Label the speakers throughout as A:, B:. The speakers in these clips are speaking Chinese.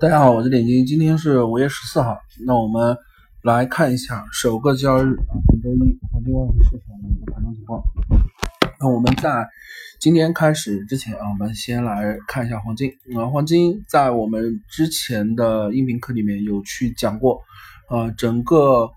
A: 大家好，我是点金，今天是五月十四号。那我们来看一下首个交易日啊，本周一黄金外汇市场的一个盘中情况。那我们在今天开始之前啊，我们先来看一下黄金啊。黄金在我们之前的音频课里面有去讲过，呃，整个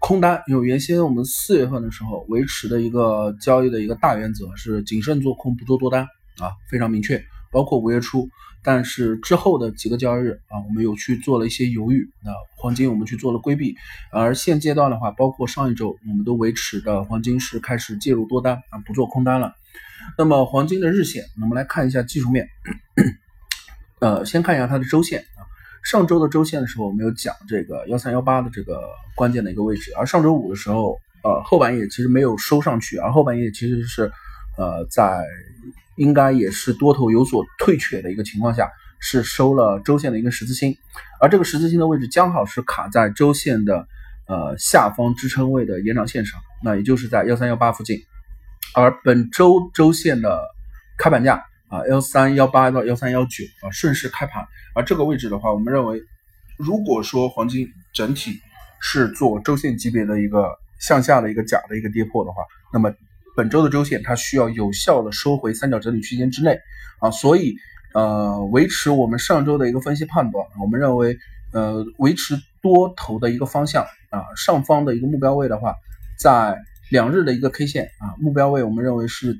A: 空单有原先我们四月份的时候维持的一个交易的一个大原则是谨慎做空，不做多单啊，非常明确。包括五月初，但是之后的几个交易日啊，我们有去做了一些犹豫。那黄金我们去做了规避，而现阶段的话，包括上一周，我们都维持的黄金是开始介入多单啊，不做空单了。那么黄金的日线，我们来看一下技术面。呃，先看一下它的周线啊。上周的周线的时候，我们有讲这个幺三幺八的这个关键的一个位置，而上周五的时候，呃，后半夜其实没有收上去，而后半夜其实是呃在。应该也是多头有所退却的一个情况下，是收了周线的一个十字星，而这个十字星的位置刚好是卡在周线的呃下方支撑位的延长线上，那也就是在幺三幺八附近。而本周周线的开盘价啊幺三幺八到幺三幺九啊顺势开盘，而这个位置的话，我们认为如果说黄金整体是做周线级别的一个向下的一个假的一个跌破的话，那么。本周的周线，它需要有效的收回三角整理区间之内啊，所以呃，维持我们上周的一个分析判断，我们认为呃，维持多头的一个方向啊，上方的一个目标位的话，在两日的一个 K 线啊，目标位我们认为是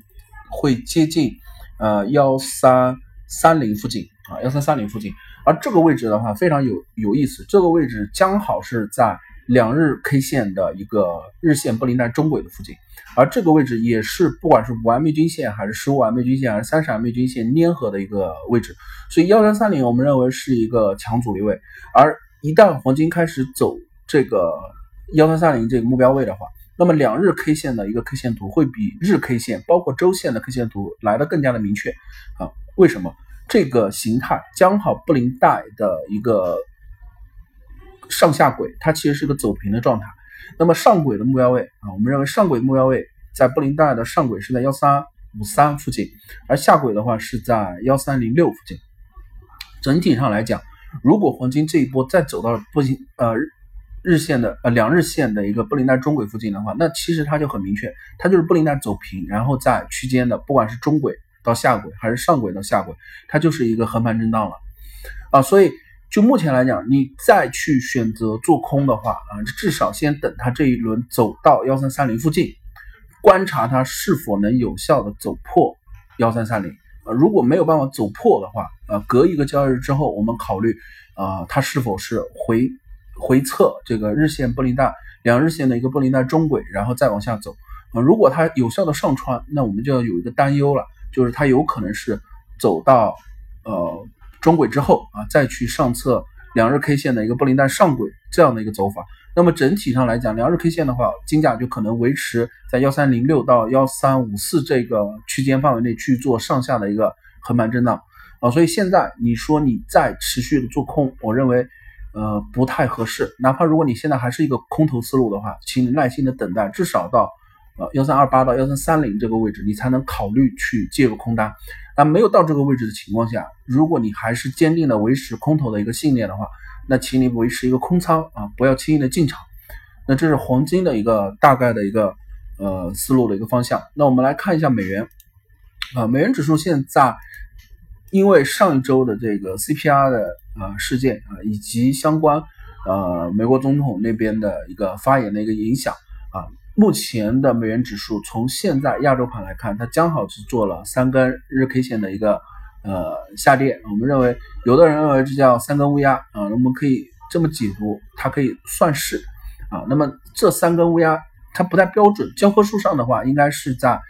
A: 会接近呃幺三三零附近啊，幺三三零附近，而这个位置的话非常有有意思，这个位置刚好是在。两日 K 线的一个日线布林带中轨的附近，而这个位置也是不管是五 MA 均线还是十五 MA 均线还是三十 MA 均线粘合的一个位置，所以幺三三零我们认为是一个强阻力位，而一旦黄金开始走这个幺三三零这个目标位的话，那么两日 K 线的一个 K 线图会比日 K 线包括周线的 K 线图来的更加的明确啊？为什么？这个形态将好布林带的一个。上下轨它其实是个走平的状态，那么上轨的目标位啊，我们认为上轨目标位在布林带的上轨是在幺三五三附近，而下轨的话是在幺三零六附近。整体上来讲，如果黄金这一波再走到布林呃日线的呃两日线的一个布林带中轨附近的话，那其实它就很明确，它就是布林带走平，然后在区间的不管是中轨到下轨还是上轨到下轨，它就是一个横盘震荡了啊，所以。就目前来讲，你再去选择做空的话啊，至少先等它这一轮走到幺三三零附近，观察它是否能有效的走破幺三三零啊。如果没有办法走破的话，呃，隔一个交易日之后，我们考虑啊，它是否是回回测这个日线布林带两日线的一个布林带中轨，然后再往下走啊。如果它有效的上穿，那我们就要有一个担忧了，就是它有可能是走到呃。中轨之后啊，再去上测两日 K 线的一个布林带上轨这样的一个走法，那么整体上来讲，两日 K 线的话，金价就可能维持在幺三零六到幺三五四这个区间范围内去做上下的一个横盘震荡啊，所以现在你说你再持续的做空，我认为呃不太合适，哪怕如果你现在还是一个空头思路的话，请你耐心的等待，至少到。呃，幺三二八到幺三三零这个位置，你才能考虑去介入空单。那没有到这个位置的情况下，如果你还是坚定的维持空头的一个信念的话，那请你维持一个空仓啊，不要轻易的进场。那这是黄金的一个大概的一个呃思路的一个方向。那我们来看一下美元啊，美元指数现在因为上一周的这个 CPR 的呃事件啊，以及相关呃美国总统那边的一个发言的一个影响啊。目前的美元指数从现在亚洲盘来看，它刚好是做了三根日 K 线的一个呃下跌。我们认为，有的人认为这叫三根乌鸦啊，我们可以这么解读，它可以算是啊。那么这三根乌鸦它不太标准，教科书上的话应该是在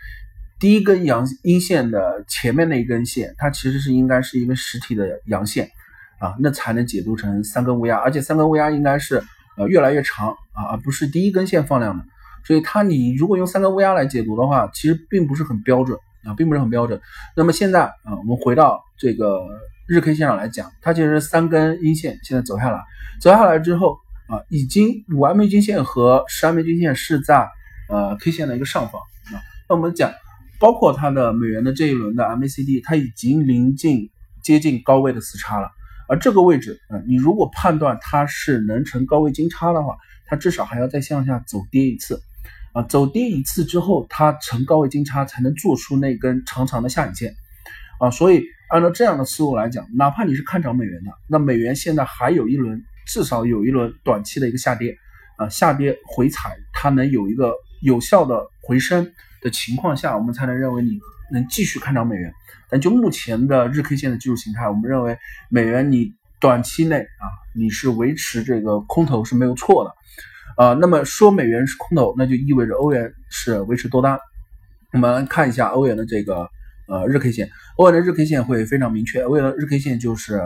A: 第一根阳阴线的前面那一根线，它其实是应该是一根实体的阳线啊，那才能解读成三根乌鸦。而且三根乌鸦应该是呃越来越长啊，而不是第一根线放量的。所以它，你如果用三根乌鸦来解读的话，其实并不是很标准啊，并不是很标准。那么现在啊，我们回到这个日 K 线上来讲，它其实三根阴线现在走下来，走下来之后啊，已经五 MA 均线和十 MA 均线是在呃 K 线的一个上方啊。那我们讲，包括它的美元的这一轮的 MACD，它已经临近接近高位的死叉了而这个位置，嗯，你如果判断它是能成高位金叉的话，它至少还要再向下走跌一次，啊，走跌一次之后，它成高位金叉才能做出那根长长的下影线，啊，所以按照这样的思路来讲，哪怕你是看涨美元的，那美元现在还有一轮，至少有一轮短期的一个下跌，啊，下跌回踩，它能有一个有效的回升的情况下，我们才能认为你能继续看涨美元。但就目前的日 K 线的技术形态，我们认为美元你短期内啊，你是维持这个空头是没有错的，啊，那么说美元是空头，那就意味着欧元是维持多单。我们看一下欧元的这个呃日 K 线，欧元的日 K 线会非常明确，欧元的日 K 线就是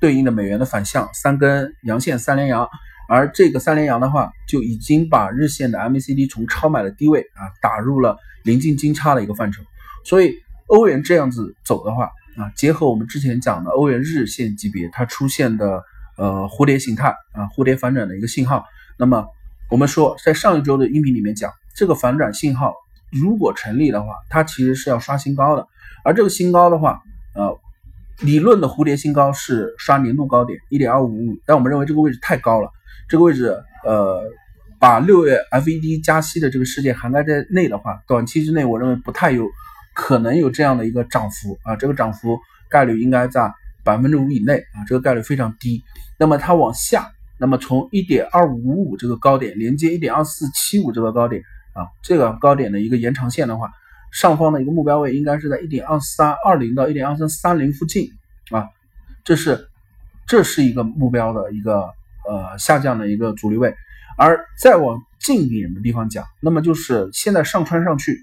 A: 对应的美元的反向三根阳线三连阳，而这个三连阳的话，就已经把日线的 MACD 从超买的低位啊打入了临近金叉的一个范畴，所以。欧元这样子走的话啊，结合我们之前讲的欧元日线级别，它出现的呃蝴蝶形态啊，蝴蝶反转的一个信号。那么我们说，在上一周的音频里面讲，这个反转信号如果成立的话，它其实是要刷新高的。而这个新高的话，呃，理论的蝴蝶新高是刷年度高点一点二五五，但我们认为这个位置太高了，这个位置呃，把六月 FED 加息的这个事件涵盖在内的话，短期之内我认为不太有。可能有这样的一个涨幅啊，这个涨幅概率应该在百分之五以内啊，这个概率非常低。那么它往下，那么从一点二五五这个高点连接一点二四七五这个高点啊，这个高点的一个延长线的话，上方的一个目标位应该是在一点二三二零到一点二三三零附近啊，这是这是一个目标的一个呃下降的一个阻力位。而再往近一点的地方讲，那么就是现在上穿上去。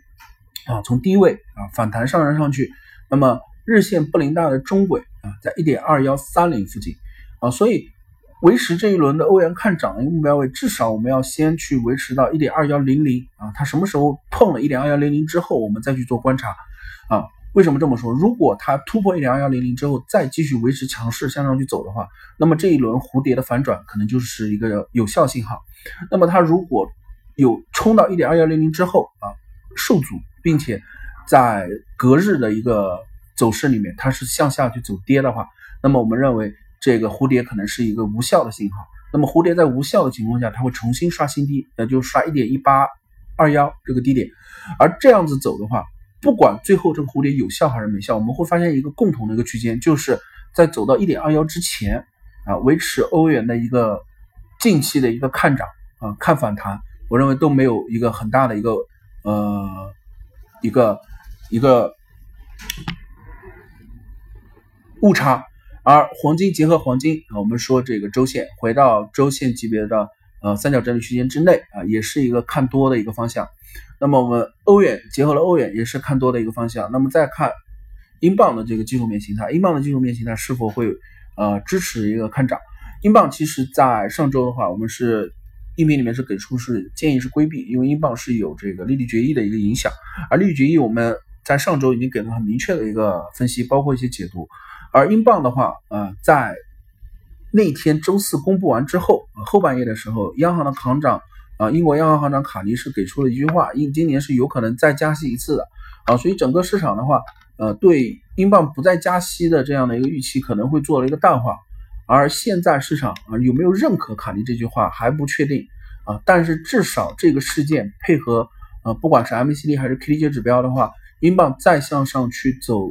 A: 啊，从低位啊反弹上升上去，那么日线布林带的中轨啊在一点二幺三零附近啊，所以维持这一轮的欧元看涨的一个目标位，至少我们要先去维持到一点二幺零零啊，它什么时候碰了一点二幺零零之后，我们再去做观察啊？为什么这么说？如果它突破一点二幺零零之后，再继续维持强势向上去走的话，那么这一轮蝴蝶的反转可能就是一个有效信号。那么它如果有冲到一点二幺零零之后啊受阻。并且在隔日的一个走势里面，它是向下去走跌的话，那么我们认为这个蝴蝶可能是一个无效的信号。那么蝴蝶在无效的情况下，它会重新刷新低，那就刷一点一八二幺这个低点。而这样子走的话，不管最后这个蝴蝶有效还是没效，我们会发现一个共同的一个区间，就是在走到一点二幺之前啊，维持欧元的一个近期的一个看涨啊，看反弹，我认为都没有一个很大的一个呃。一个一个误差，而黄金结合黄金啊，我们说这个周线回到周线级别的呃三角整理区间之内啊，也是一个看多的一个方向。那么我们欧元结合了欧元，也是看多的一个方向。那么再看英镑的这个技术面形态，英镑的技术面形态是否会呃支持一个看涨？英镑其实在上周的话，我们是。音频里面是给出是建议是规避，因为英镑是有这个利率决议的一个影响，而利率决议我们在上周已经给了很明确的一个分析，包括一些解读。而英镑的话，呃，在那天周四公布完之后，后半夜的时候，央行的行长啊，英国央行行长卡尼是给出了一句话，英今年是有可能再加息一次的啊，所以整个市场的话，呃，对英镑不再加息的这样的一个预期可能会做了一个淡化。而现在市场啊有没有认可卡尼这句话还不确定啊，但是至少这个事件配合呃不管是 MACD 还是 KDJ 指标的话，英镑再向上去走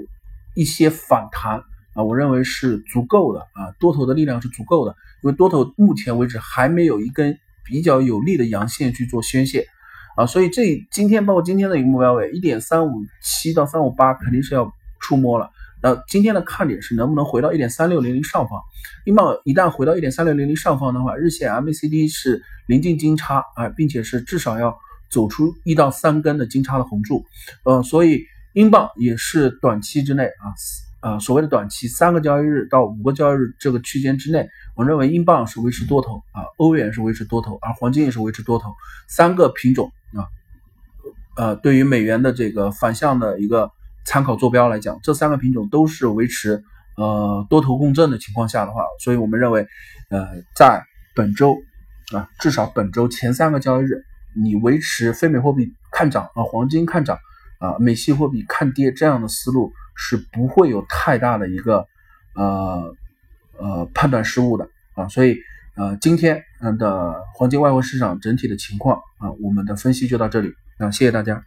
A: 一些反弹啊，我认为是足够的啊，多头的力量是足够的，因为多头目前为止还没有一根比较有力的阳线去做宣泄啊，所以这今天包括今天的一个目标位一点三五七到三五八肯定是要触摸了。那今天的看点是能不能回到一点三六零零上方？英镑一旦回到一点三六零零上方的话，日线 MACD 是临近金叉啊，并且是至少要走出一到三根的金叉的红柱，呃，所以英镑也是短期之内啊，呃，所谓的短期三个交易日到五个交易日这个区间之内，我认为英镑是维持多头啊，欧元是维持多头，而黄金也是维持多头，三个品种啊，呃，对于美元的这个反向的一个。参考坐标来讲，这三个品种都是维持呃多头共振的情况下的话，所以我们认为，呃，在本周啊，至少本周前三个交易日，你维持非美货币看涨啊，黄金看涨啊，美系货币看跌这样的思路是不会有太大的一个呃呃判断失误的啊，所以呃今天的黄金外汇市场整体的情况啊，我们的分析就到这里啊，谢谢大家。